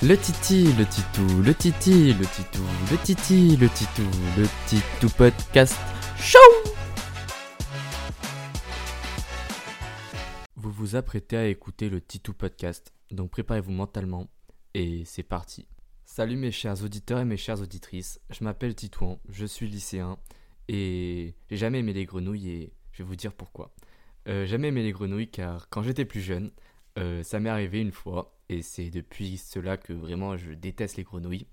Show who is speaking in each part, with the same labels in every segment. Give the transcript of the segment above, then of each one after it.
Speaker 1: Le titi, le titou, le titi, le titou, le titi, le titou, le titou podcast. Show! Vous vous apprêtez à écouter le titou podcast, donc préparez-vous mentalement. Et c'est parti. Salut mes chers auditeurs et mes chères auditrices, je m'appelle Titouan, je suis lycéen et j'ai jamais aimé les grenouilles et je vais vous dire pourquoi. Euh, jamais aimé les grenouilles car quand j'étais plus jeune, euh, ça m'est arrivé une fois et c'est depuis cela que vraiment je déteste les grenouilles.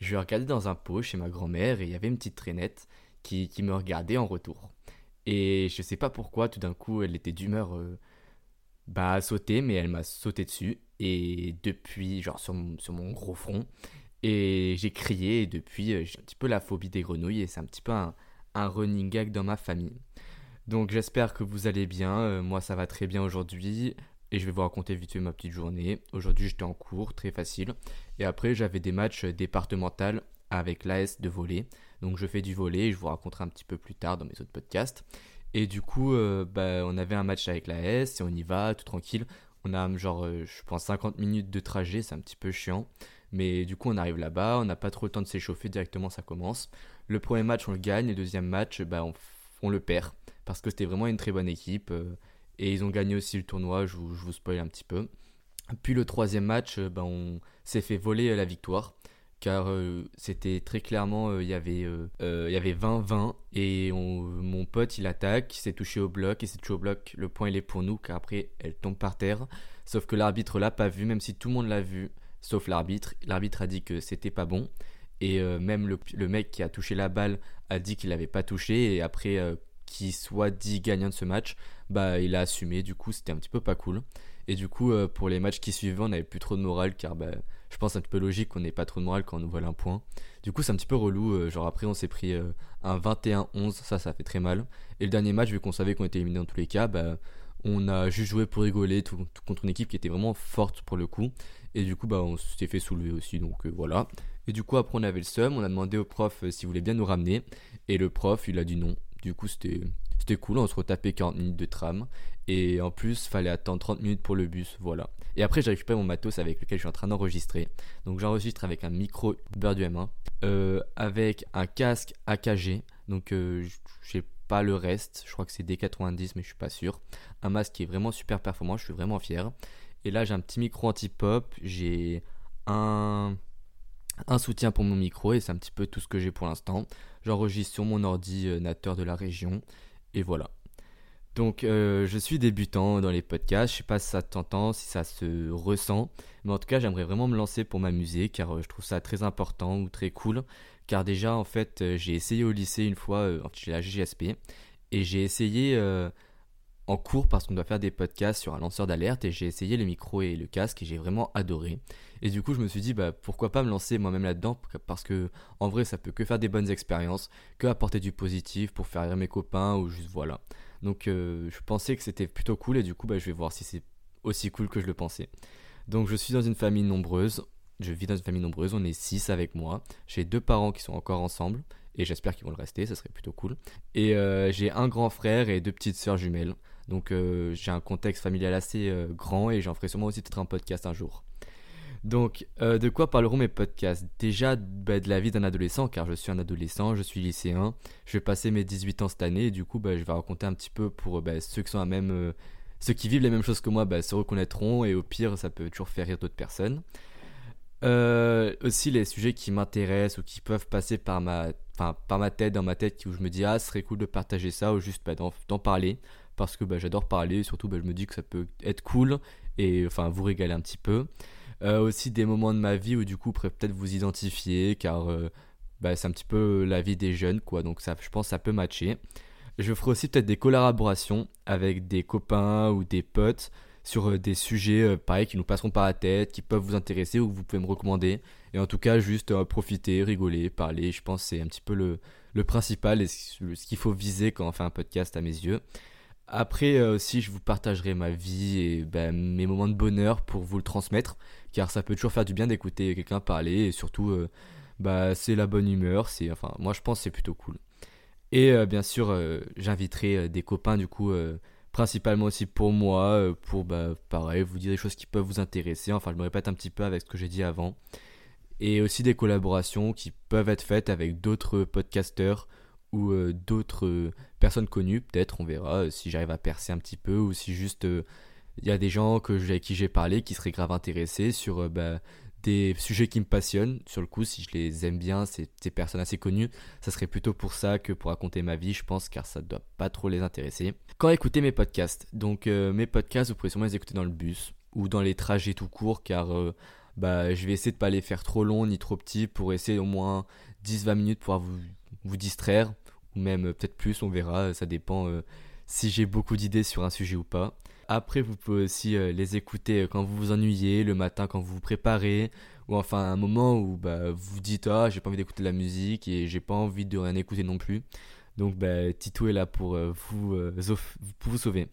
Speaker 1: Je regardais dans un pot chez ma grand-mère et il y avait une petite traînette qui, me regardait en retour. Et je sais pas pourquoi, tout d'un coup, elle était d'humeur euh, bah, à sauter, mais elle m'a sauté dessus. Et depuis, genre sur mon, sur mon gros front. Et j'ai crié, et depuis, euh, j'ai un petit peu la phobie des grenouilles, et c'est un petit peu un, un, running gag dans ma famille. Donc j'espère que vous allez bien, euh, moi ça va très bien aujourd'hui et je vais vous raconter vite fait ma petite journée. Aujourd'hui, j'étais en cours, très facile. Et après, j'avais des matchs départementaux avec l'AS de volley. Donc, je fais du volley et je vous raconterai un petit peu plus tard dans mes autres podcasts. Et du coup, euh, bah, on avait un match avec l'AS et on y va, tout tranquille. On a genre, euh, je pense, 50 minutes de trajet, c'est un petit peu chiant. Mais du coup, on arrive là-bas, on n'a pas trop le temps de s'échauffer, directement ça commence. Le premier match, on le gagne, le deuxième match, bah, on, le perd. Parce que c'était vraiment une très bonne équipe. Euh, et ils ont gagné aussi le tournoi, je vous, je spoil un petit peu. Puis le troisième match, euh, ben, on s'est fait voler euh, la victoire. Car euh, c'était très clairement, il y avait, y avait 20-20 et mon pote il attaque, il s'est touché au bloc et c'est touché au bloc, le point il est pour nous car après elle tombe par terre. Sauf que l'arbitre l'a pas vu, même si tout le monde l'a vu, sauf l'arbitre. L'arbitre a dit que c'était pas bon et même le, mec qui a touché la balle a dit qu'il l'avait pas touché et après qui soit dit gagnant de ce match, bah il a assumé. Du coup, c'était un petit peu pas cool. Et du coup, euh, pour les matchs qui suivaient, on n'avait plus trop de morale car bah, je pense un petit peu logique qu'on n'ait pas trop de morale quand on nous vole un point. Du coup, c'est un petit peu relou. Euh, genre après, on s'est pris euh, un 21-11, ça, ça fait très mal. Et le dernier match, vu qu'on savait qu'on était éliminé dans tous les cas, bah, on a juste joué pour rigoler contre une équipe qui était vraiment forte pour le coup. Et du coup, bah, on s'est fait soulever aussi, donc voilà. Et du coup, après, on avait le seum, on a demandé au prof s'il voulait bien nous ramener. Et le prof, il a dit non. Du coup, c'était c'était cool, on se retapait 40 minutes de tram. Et en plus, fallait attendre 30 minutes pour le bus, voilà. Et après, j'ai récupéré mon matos avec lequel je suis en train d'enregistrer. Donc j'enregistre avec un micro Bird M1, euh, avec un casque AKG. Donc euh, j'ai pas le reste, je crois que c'est D90, mais je suis pas sûr. Un masque qui est vraiment super performant, je suis vraiment fier. Et là, j'ai un petit micro anti-pop, j'ai un un soutien pour mon micro et c'est un petit peu tout ce que j'ai pour l'instant. J'enregistre sur mon ordinateur de la région et voilà. Donc euh, je suis débutant dans les podcasts, je sais pas si ça t'entend, si ça se ressent, mais en tout cas j'aimerais vraiment me lancer pour m'amuser car euh, je trouve ça très important ou très cool. Car déjà en fait euh, j'ai essayé au lycée une fois, j'ai la GSP, et j'ai essayé en cours parce qu'on doit faire des podcasts sur un lanceur d'alerte et j'ai essayé le micro et le casque et j'ai vraiment adoré. Et du coup, je me suis dit, bah, pourquoi pas me lancer moi-même là-dedans Parce que, en vrai, ça peut que faire des bonnes expériences, que apporter du positif pour faire rire mes copains ou juste voilà. Donc, euh, je pensais que c'était plutôt cool et du coup, bah, je vais voir si c'est aussi cool que je le pensais. Donc, je suis dans une famille nombreuse. Je vis dans une famille nombreuse. On est six avec moi. J'ai deux parents qui sont encore ensemble et j'espère qu'ils vont le rester. Ça serait plutôt cool. Et euh, j'ai un grand frère et deux petites sœurs jumelles. Donc, euh, j'ai un contexte familial assez grand et j'en ferai sûrement aussi peut-être un podcast un jour. Donc, euh, de quoi parleront mes podcasts? Déjà bah, de la vie d'un adolescent, car je suis un adolescent, je suis lycéen, je vais passer mes 18 ans cette année, et du coup, bah, je vais raconter un petit peu pour bah, ceux qui sont à même. Euh, ceux qui vivent les mêmes choses que moi se reconnaîtront, et au pire, ça peut toujours faire rire d'autres personnes. Euh, aussi, les sujets qui m'intéressent ou qui peuvent passer par ma, par ma tête, dans ma tête, où je me dis, ah, ce serait cool de partager ça, ou juste d'en parler, parce que j'adore parler, surtout, je me dis que ça peut être cool, et enfin, vous régaler un petit peu. Euh, aussi des moments de ma vie où du coup peut-être vous identifier car euh, bah, c'est un petit peu la vie des jeunes quoi donc ça je pense ça peut matcher. Je ferai aussi peut-être des collaborations avec des copains ou des potes sur euh, des sujets pareil qui nous passeront par la tête, qui peuvent vous intéresser ou que vous pouvez me recommander. Et en tout cas, juste profiter, rigoler, parler. Je pense que c'est un petit peu le, le principal et ce qu'il faut viser quand on fait un podcast à mes yeux. Après aussi, je vous partagerai ma vie et ben, mes moments de bonheur pour vous le transmettre car ça peut toujours faire du bien d'écouter quelqu'un parler et surtout euh, bah c'est la bonne humeur, enfin moi je pense c'est plutôt cool. Et euh, bien sûr, euh, j'inviterai des copains du coup principalement aussi pour moi, pour bah, pareil, vous dire des choses qui peuvent vous intéresser. Enfin, je me répète un petit peu avec ce que j'ai dit avant. Et aussi des collaborations qui peuvent être faites avec d'autres podcasteurs ou d'autres personnes connues. Peut-être, on verra si j'arrive à percer un petit peu ou si juste il y a des gens que, avec qui j'ai parlé qui seraient grave intéressés sur bah, des sujets qui me passionnent. Sur le coup, si je les aime bien, c'est des personnes assez connues, ça serait plutôt pour ça que pour raconter ma vie, je pense, car ça ne doit pas trop les intéresser. Quand écouter mes podcasts Donc, euh, mes podcasts, vous pouvez sûrement les écouter dans le bus ou dans les trajets tout court, car euh, bah, je vais essayer de pas les faire trop longs ni trop petits pour essayer au moins 10-20 minutes pour vous, vous distraire, ou même euh, peut-être plus, on verra, ça dépend si j'ai beaucoup d'idées sur un sujet ou pas. Après, vous pouvez aussi euh, les écouter euh, quand vous vous ennuyez, le matin quand vous vous préparez, ou enfin un moment où bah, vous vous dites Ah, j'ai pas envie d'écouter de la musique et j'ai pas envie de rien écouter non plus. Donc, bah, Tito est là euh, pour vous sauver.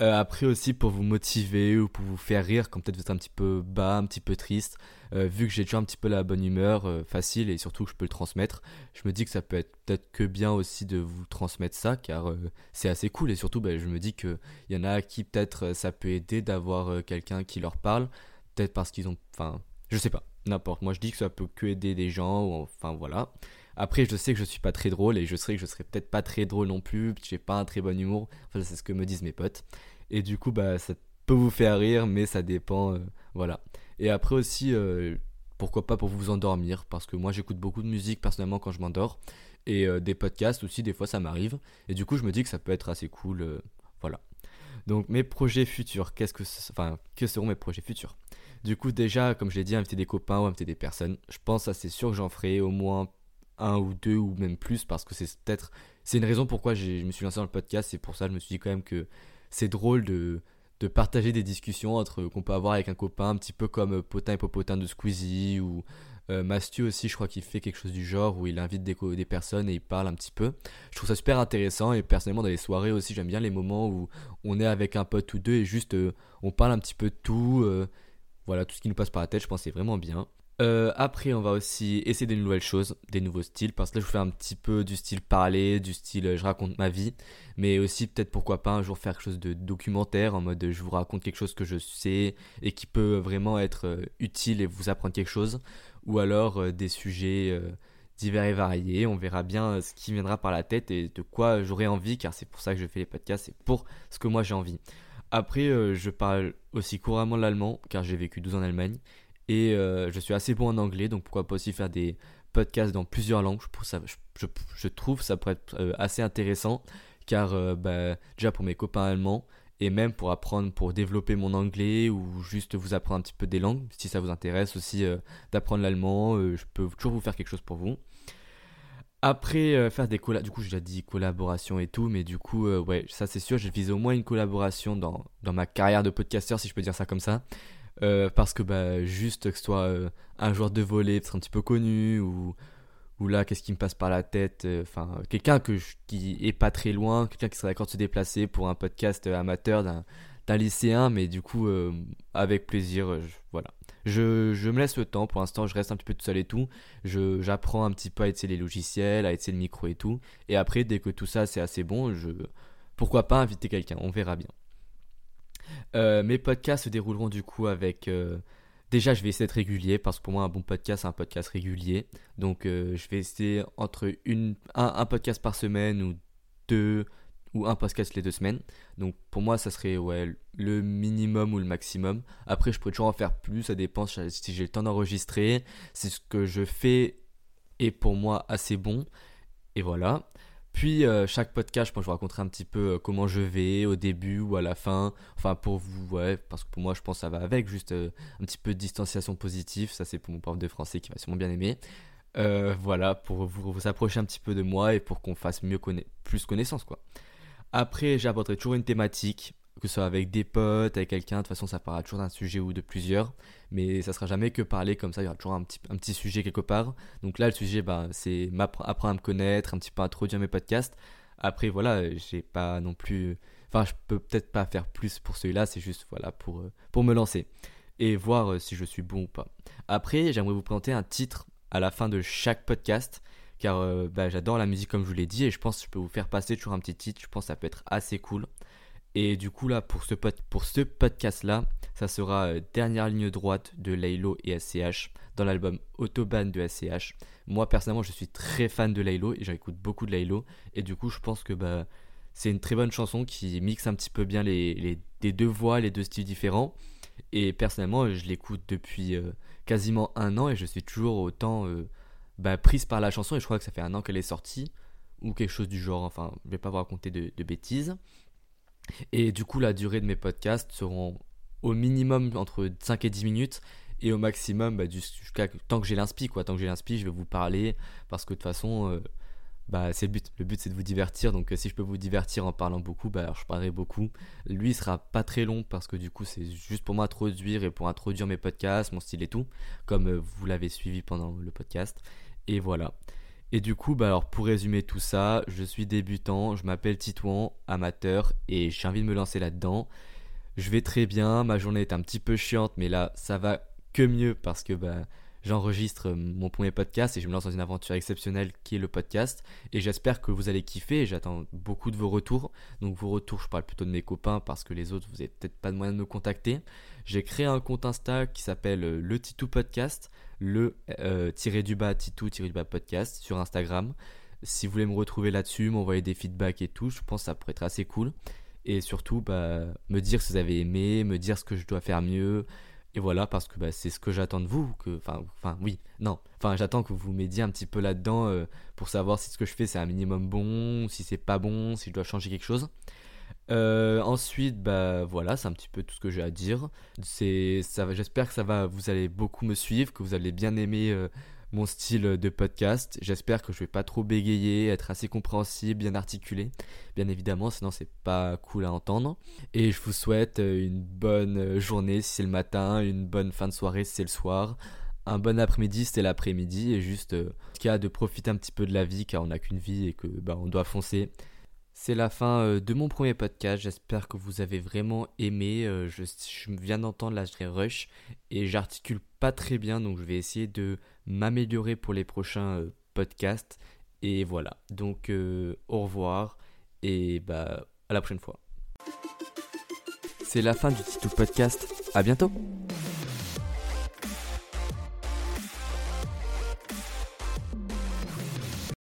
Speaker 1: Euh, après aussi pour vous motiver ou pour vous faire rire quand peut-être vous êtes un petit peu bas, un petit peu triste, euh, vu que j'ai déjà un petit peu la bonne humeur euh, facile et surtout que je peux le transmettre, je me dis que ça peut être peut-être que bien aussi de vous transmettre ça car c'est assez cool et surtout ben, je me dis qu'il y en a qui peut-être ça peut aider d'avoir quelqu'un qui leur parle, peut-être parce qu'ils ont... Enfin, je sais pas, n'importe, moi je dis que ça peut que aider des gens, enfin voilà. Après, je sais que je suis pas très drôle et je sais que je serais peut-être pas très drôle non plus, j'ai pas un très bon humour. Enfin, c'est ce que me disent mes potes. Et du coup, bah, ça peut vous faire rire, mais ça dépend. Euh, voilà. Et après aussi, euh, pourquoi pas pour vous endormir, parce que moi j'écoute beaucoup de musique personnellement quand je m'endors. Et euh, des podcasts aussi, des fois ça m'arrive. Et du coup, je me dis que ça peut être assez cool. voilà. Donc, mes projets futurs, qu'est-ce que, enfin, que seront mes projets futurs? Du coup, déjà, comme je l'ai dit, inviter des copains ou inviter des personnes. Je pense, c'est sûr que j'en ferai au moins un ou deux ou même plus parce que c'est peut-être c'est une raison pourquoi je me suis lancé dans le podcast. C'est pour ça que je me suis dit quand même que c'est drôle de, de partager des discussions entre qu'on peut avoir avec un copain un petit peu comme Potin et Popotin de Squeezie ou euh, Mastu aussi je crois qu'il fait quelque chose du genre où il invite des, des personnes et il parle un petit peu. Je trouve ça super intéressant et personnellement dans les soirées aussi j'aime bien les moments où on est avec un pote ou deux et juste euh, on parle un petit peu de tout euh, voilà tout ce qui nous passe par la tête. Je pense c'est vraiment bien euh, après, on va aussi essayer des nouvelles choses, des nouveaux styles, parce que là, je fais un petit peu du style parler, du style euh, je raconte ma vie, mais aussi peut-être pourquoi pas un jour faire quelque chose de documentaire, en mode je vous raconte quelque chose que je sais et qui peut vraiment être euh, utile et vous apprendre quelque chose, ou alors des sujets divers et variés. On verra bien ce qui viendra par la tête et de quoi j'aurai envie, car c'est pour ça que je fais les podcasts, c'est pour ce que moi j'ai envie. Après, je parle aussi couramment l'allemand, car j'ai vécu 12 ans en Allemagne. Et euh, je suis assez bon en anglais, donc pourquoi pas aussi faire des podcasts dans plusieurs langues. Je, trouve ça pourrait être euh, assez intéressant, car euh, bah, déjà pour mes copains allemands, et même pour apprendre, pour développer mon anglais, ou juste vous apprendre un petit peu des langues, si ça vous intéresse aussi d'apprendre l'allemand, je peux toujours vous faire quelque chose pour vous. Après, faire des collaborations, du coup, j'ai déjà dit collaboration et tout, mais du coup, ouais, ça c'est sûr, je vise au moins une collaboration dans, dans ma carrière de podcasteur, si je peux dire ça comme ça. Euh, parce que bah, juste que ce soit euh, un joueur de volley peut-être un petit peu connu ou, ou là qu'est-ce qui me passe par la tête euh, enfin quelqu'un que qui est pas très loin quelqu'un qui serait d'accord de se déplacer pour un podcast amateur d'un lycéen mais du coup avec plaisir voilà. Je, je, me laisse le temps. Pour l'instant je reste un petit peu tout seul et tout. J'apprends un petit peu à utiliser les logiciels à utiliser le micro et tout. Et après dès que tout ça c'est assez bon je pourquoi pas inviter quelqu'un? On verra bien euh, mes podcasts se dérouleront du coup avec. Euh, déjà, je vais essayer d'être régulier parce que pour moi, un bon podcast, c'est un podcast régulier. Donc, euh, je vais essayer entre une, un, podcast par semaine ou deux ou un podcast les deux semaines. Donc, pour moi, ça serait ouais, le minimum ou le maximum. Après, je pourrais toujours en faire plus. Ça dépend si j'ai le temps d'enregistrer. C'est ce que je fais est pour moi assez bon. Et voilà. Puis euh, chaque podcast, que je vous raconterai un petit peu euh, comment je vais au début ou à la fin. Enfin pour vous, ouais, parce que pour moi je pense que ça va avec, juste euh, un petit peu de distanciation positive. Ça c'est pour mon prof de français qui va sûrement bien aimer. voilà, pour vous, vous approcher un petit peu de moi et pour qu'on fasse mieux plus connaissance quoi. Après j'aborderai toujours une thématique que ce soit avec des potes, avec quelqu'un, de toute façon ça parlera toujours d'un sujet ou de plusieurs, mais ça sera jamais que parler comme ça, il y aura toujours un petit, sujet quelque part. Donc là le sujet ben, c'est apprendre à me connaître, un petit peu introduire mes podcasts. Après voilà, j'ai pas non plus... Enfin je peux peut-être pas faire plus pour celui-là, c'est juste voilà pour, euh, me lancer et voir euh, si je suis bon ou pas. Après j'aimerais vous présenter un titre à la fin de chaque podcast car euh, bah, j'adore la musique comme je vous l'ai dit et je pense que je peux vous faire passer toujours un petit titre, je pense que ça peut être assez cool. Et du coup, là, pour ce, pour ce podcast-là, ça sera euh, dernière ligne droite de Laylo et SCH dans l'album Autobahn de SCH. Moi, personnellement, je suis très fan de Laylo et j'écoute beaucoup de Laylo. Et du coup, je pense que bah, c'est une très bonne chanson qui mixe un petit peu bien les, deux voix, les deux styles différents. Et personnellement, je l'écoute depuis euh, quasiment un an et je suis toujours autant euh, bah, prise par la chanson. Et je crois que ça fait un an qu'elle est sortie ou quelque chose du genre. Enfin, je vais pas vous raconter de bêtises. Et du coup, la durée de mes podcasts seront au minimum entre 5 et 10 minutes. Et au maximum bah, jusqu'à tant que j'ai l'inspi quoi. Tant que j'ai l'inspi je vais vous parler. Parce que de toute façon euh, bah c'est le but. Le but c'est de vous divertir. Donc euh, si je peux vous divertir en parlant beaucoup bah je parlerai beaucoup. Lui il sera pas très long parce que du coup c'est juste pour m'introduire et pour introduire mes podcasts mon style et tout comme euh, vous l'avez suivi pendant le podcast. Et voilà et du coup, bah alors pour résumer tout ça, je suis débutant, je m'appelle Titouan, amateur, et j'ai envie de me lancer là-dedans. Je vais très bien, ma journée est un petit peu chiante, mais là, ça va que mieux parce que bah, j'enregistre mon premier podcast et je me lance dans une aventure exceptionnelle qui est le podcast. Et j'espère que vous allez kiffer et j'attends beaucoup de vos retours. Donc vos retours, je parle plutôt de mes copains parce que les autres, vous n'avez peut-être pas de moyen de me contacter. J'ai créé un compte Insta qui s'appelle euh, le Titou Podcast, le euh, tiré du bas Titou tiré du bas podcast sur Instagram. Si vous voulez me retrouver là-dessus, m'envoyer des feedbacks et tout, je pense que ça pourrait être assez cool. Et surtout, bah, me dire si vous avez aimé, me dire ce que je dois faire mieux, et voilà, parce que bah, c'est ce que j'attends de vous. Que, enfin, oui, non. Enfin, j'attends que vous m'aidiez un petit peu là-dedans euh, pour savoir si ce que je fais c'est un minimum bon, si c'est pas bon, si je dois changer quelque chose. Euh, ensuite, bah voilà, c'est un petit peu tout ce que j'ai à dire. C'est, ça, j'espère que ça va, vous allez beaucoup me suivre, que vous allez bien aimer euh, mon style de podcast. J'espère que je vais pas trop bégayer, être assez compréhensible, bien articulé. Bien évidemment, sinon c'est pas cool à entendre. Et je vous souhaite euh, une bonne journée si c'est le matin, une bonne fin de soirée si c'est le soir, un bon après-midi si c'est l'après-midi et juste euh, cas de profiter un petit peu de la vie car on n'a qu'une vie et que bah, on doit foncer. C'est la fin euh, de mon premier podcast. J'espère que vous avez vraiment aimé. Je, je viens d'entendre la rush et j'articule pas très bien, donc je vais essayer de m'améliorer pour les prochains euh, podcasts. Et voilà. Donc euh, au revoir et bah à la prochaine fois. C'est la fin du titre podcast. À bientôt.